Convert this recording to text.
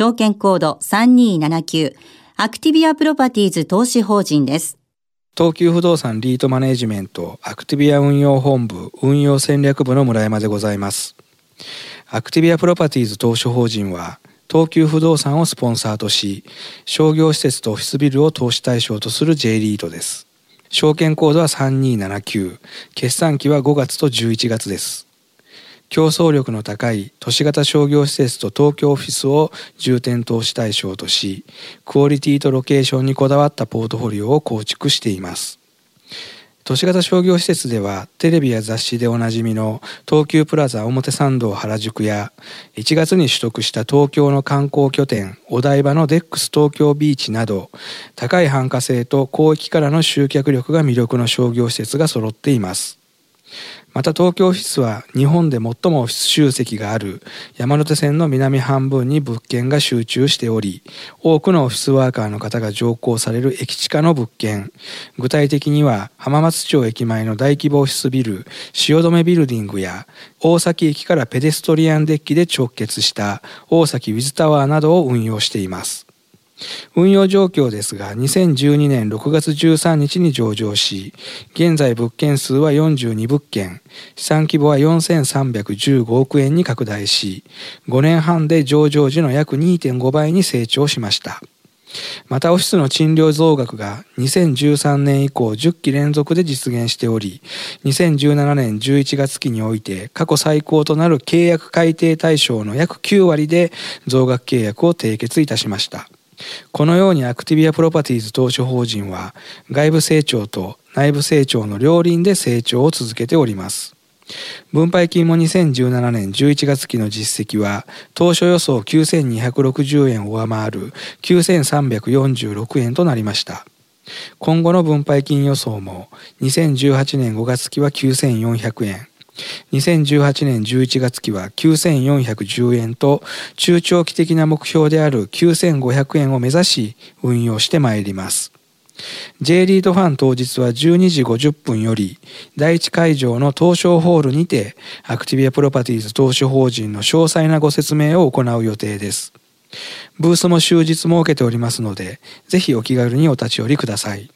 証券コード3279、アクティビアプロパティーズ投資法人です。東急不動産リートマネジメントアクティビア運用本部運用戦略部の村山でございます。アクティビアプロパティーズ投資法人は東急不動産をスポンサーとし商業施設とオフィスビルを投資対象とする J リートです。証券コードは3279決算期は5月と11月です。競争力の高い都市型商業施設と東京オフィスを重点投資対象としクオリティとロケーションにこだわったポートフォリオを構築しています。都市型商業施設ではテレビや雑誌でおなじみの東急プラザ表参道原宿や1月に取得した東京の観光拠点お台場のデックス東京ビーチなど高い繁華性と広域からの集客力が魅力の商業施設が揃っています。また東京オフィスは日本で最もオフィス集積がある山手線の南半分に物件が集中しており多くのオフィスワーカーの方が乗降される駅地下の物件。具体的には浜松町駅前の大規模オフィスビル汐留ビルディングや大崎駅からペデストリアンデッキで直結した大崎ウィズタワーなどを運用しています。運用状況ですが2012年6月13日に上場し現在物件数は42物件資産規模は4315億円に拡大し5年半で上場時の約2.5倍に成長しました。またオフィスの賃料増額が2013年以降10期連続で実現しており2017年11月期において過去最高となる契約改定対象の約9割で増額契約を締結いたしました。このようにアクティビアプロパティーズ投資法人は外部成長と内部成長の両輪で成長を続けております。分配金も2017年11月期の実績は当初予想9260円を上回る9346円となりました。今後の分配金予想も2018年5月期は9400円2018年11月期は9410円と中長期的な目標である9500円を目指し運用してまいります。J リードファン当日は12時50分より第一会場の東証ホールにてアクティビアプロパティーズ投資法人の詳細なご説明を行う予定です。ブースも終日設けておりますので、ぜひお気軽にお立ち寄りください。